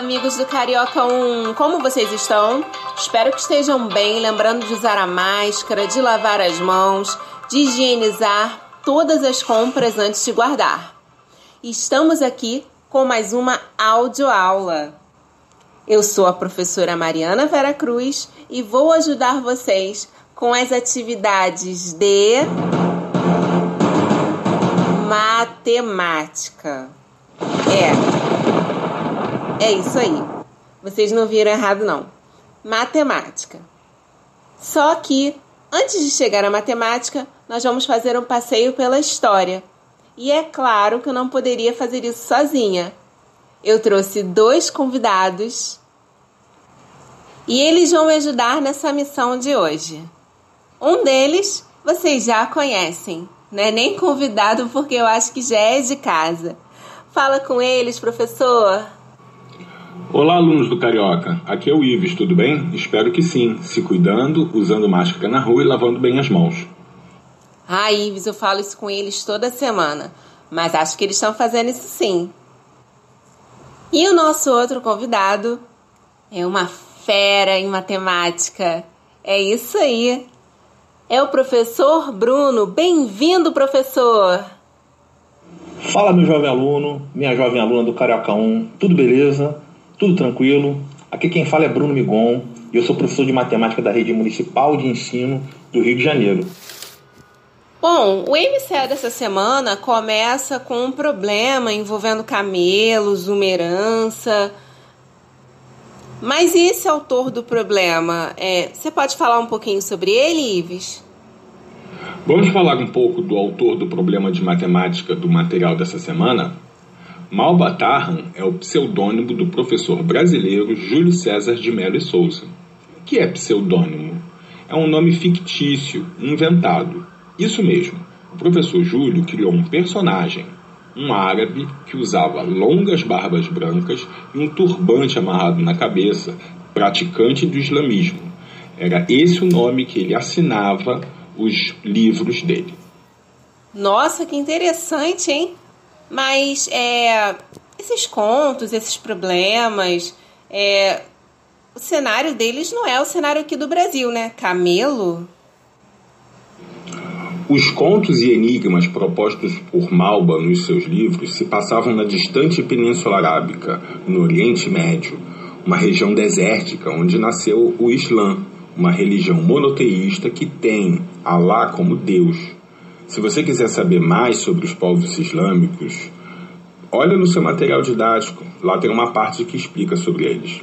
amigos do Carioca 1, como vocês estão? Espero que estejam bem, lembrando de usar a máscara, de lavar as mãos, de higienizar todas as compras antes de guardar. Estamos aqui com mais uma audioaula. Eu sou a professora Mariana Vera Cruz e vou ajudar vocês com as atividades de matemática. É. É isso aí. Vocês não viram errado não. Matemática. Só que antes de chegar à matemática, nós vamos fazer um passeio pela história. E é claro que eu não poderia fazer isso sozinha. Eu trouxe dois convidados e eles vão me ajudar nessa missão de hoje. Um deles vocês já conhecem, não é nem convidado porque eu acho que já é de casa. Fala com eles, professor. Olá, alunos do Carioca. Aqui é o Ives, tudo bem? Espero que sim, se cuidando, usando máscara na rua e lavando bem as mãos. Ah, Ives, eu falo isso com eles toda semana, mas acho que eles estão fazendo isso sim. E o nosso outro convidado é uma fera em matemática. É isso aí. É o professor Bruno. Bem-vindo, professor! Fala, meu jovem aluno, minha jovem aluna do Carioca 1. Tudo beleza? Tudo tranquilo? Aqui quem fala é Bruno Migon e eu sou professor de matemática da Rede Municipal de Ensino do Rio de Janeiro. Bom, o MCE dessa semana começa com um problema envolvendo camelos, uma herança. Mas e esse autor do problema? É, você pode falar um pouquinho sobre ele, Ives? Vamos falar um pouco do autor do problema de matemática do material dessa semana? Malbatarran é o pseudônimo do professor brasileiro Júlio César de Mello e Souza. O que é pseudônimo? É um nome fictício, inventado. Isso mesmo, o professor Júlio criou um personagem, um árabe que usava longas barbas brancas e um turbante amarrado na cabeça, praticante do islamismo. Era esse o nome que ele assinava os livros dele. Nossa, que interessante, hein? Mas é, esses contos, esses problemas, é, o cenário deles não é o cenário aqui do Brasil, né? Camelo. Os contos e enigmas propostos por Malba nos seus livros se passavam na distante Península Arábica, no Oriente Médio, uma região desértica onde nasceu o Islã, uma religião monoteísta que tem Alá como Deus. Se você quiser saber mais sobre os povos islâmicos, olha no seu material didático, lá tem uma parte que explica sobre eles.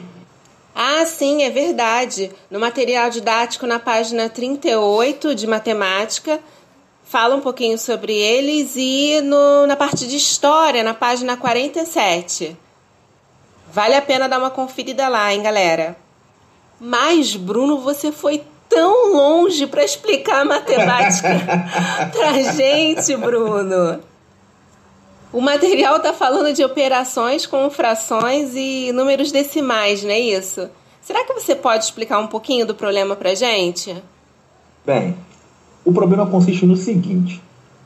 Ah, sim, é verdade. No material didático, na página 38 de matemática, fala um pouquinho sobre eles e no, na parte de história, na página 47. Vale a pena dar uma conferida lá, hein, galera? Mas, Bruno, você foi tão longe para explicar a matemática pra gente, Bruno. O material tá falando de operações com frações e números decimais, não é isso? Será que você pode explicar um pouquinho do problema pra gente? Bem, o problema consiste no seguinte: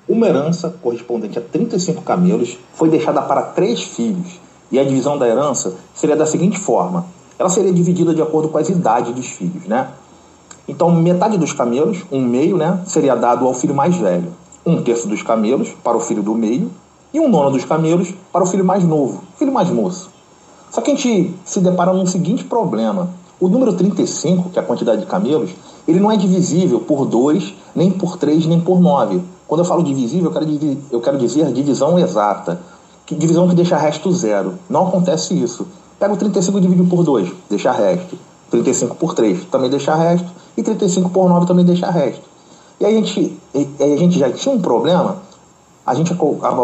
uma herança correspondente a 35 camelos foi deixada para três filhos, e a divisão da herança seria da seguinte forma: ela seria dividida de acordo com as idades dos filhos, né? Então, metade dos camelos, um meio, né, seria dado ao filho mais velho, um terço dos camelos para o filho do meio e um nono dos camelos para o filho mais novo, filho mais moço. Só que a gente se depara num seguinte problema: o número 35, que é a quantidade de camelos, ele não é divisível por 2, nem por 3, nem por 9. Quando eu falo divisível, eu quero, eu quero dizer divisão exata. Que, divisão que deixa resto zero. Não acontece isso. Pega o 35 e divide por 2, deixa resto. 35 por 3 também deixa resto. E 35 por 9 também deixa resto. E a gente, a gente já tinha um problema, a gente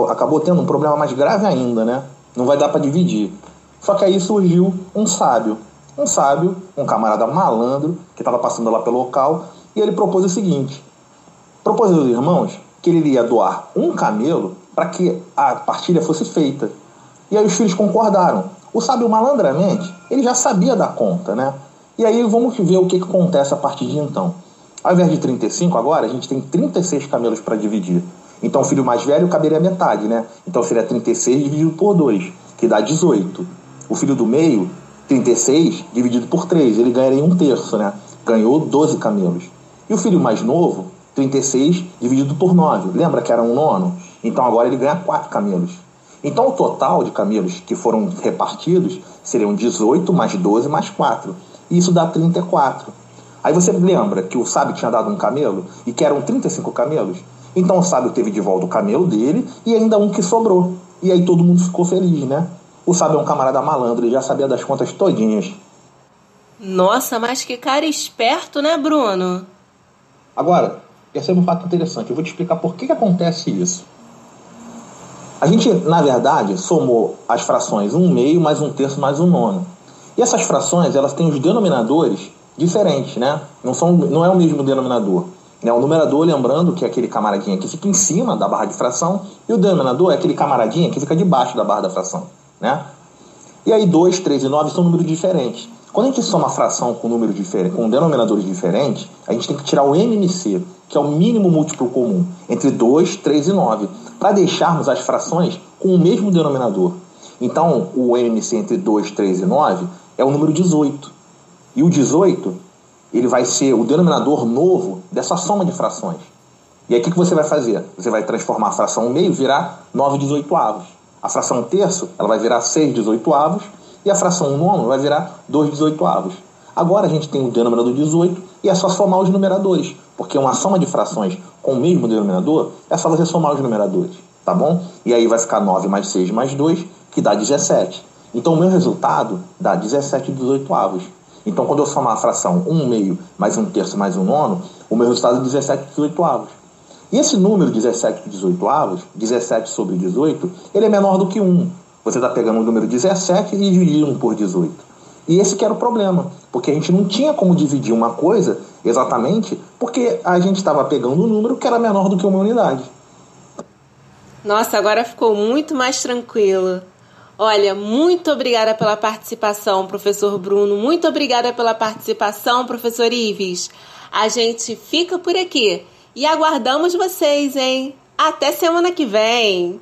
acabou tendo um problema mais grave ainda, né? Não vai dar para dividir. Só que aí surgiu um sábio um sábio, um camarada malandro, que estava passando lá pelo local, e ele propôs o seguinte: propôs aos irmãos que ele iria doar um camelo para que a partilha fosse feita. E aí os filhos concordaram. O sábio malandramente, ele já sabia da conta, né? E aí vamos ver o que, que acontece a partir de então. Ao invés de 35 agora, a gente tem 36 camelos para dividir. Então o filho mais velho caberia metade, né? Então seria 36 dividido por 2, que dá 18. O filho do meio, 36, dividido por 3, ele ganharia um terço, né? Ganhou 12 camelos. E o filho mais novo, 36, dividido por 9. Lembra que era um nono? Então agora ele ganha 4 camelos. Então o total de camelos que foram repartidos seriam 18 mais 12 mais 4. E isso dá 34. Aí você lembra que o sábio tinha dado um camelo e que eram 35 camelos? Então o sábio teve de volta o camelo dele e ainda um que sobrou. E aí todo mundo ficou feliz, né? O sábio é um camarada malandro, ele já sabia das contas todinhas. Nossa, mas que cara esperto, né, Bruno? Agora, perceba um fato interessante. Eu vou te explicar por que, que acontece isso. A gente, na verdade, somou as frações um meio mais um terço mais um nono. E essas frações, elas têm os denominadores diferentes, né? Não, são, não é o mesmo denominador. Né? O numerador, lembrando que é aquele camaradinha que fica em cima da barra de fração, e o denominador é aquele camaradinha que fica debaixo da barra da fração, né? E aí 2, 3 e 9 são números diferentes. Quando a gente soma a fração com números diferentes, com denominadores diferentes, a gente tem que tirar o MMC, que é o mínimo múltiplo comum, entre 2, 3 e 9, para deixarmos as frações com o mesmo denominador. Então, o MMC entre 2, 3 e 9 é o número 18. E o 18, ele vai ser o denominador novo dessa soma de frações. E aí o que, você vai fazer? Você vai transformar a fração 1 meio virar 9 18 avos. A fração terço, ela vai virar 6 18 avos. E a fração nono vai virar 2 18 avos. Agora a gente tem o denominador 18 e é só somar os numeradores. Porque uma soma de frações com o mesmo denominador é só você somar os numeradores. Tá bom? E aí vai ficar 9 mais 6 mais 2, que dá 17. Então o meu resultado dá 17 18 avos. Então quando eu somar a fração 1 meio mais 1 terço mais 1 nono, o meu resultado é 17 18 avos. E esse número 17 18 avos, 17 sobre 18, ele é menor do que 1. Você está pegando o número 17 e dividindo 1 por 18. E esse que era o problema, porque a gente não tinha como dividir uma coisa exatamente porque a gente estava pegando um número que era menor do que uma unidade. Nossa, agora ficou muito mais tranquilo. Olha, muito obrigada pela participação, professor Bruno. Muito obrigada pela participação, professor Ives. A gente fica por aqui e aguardamos vocês, hein? Até semana que vem!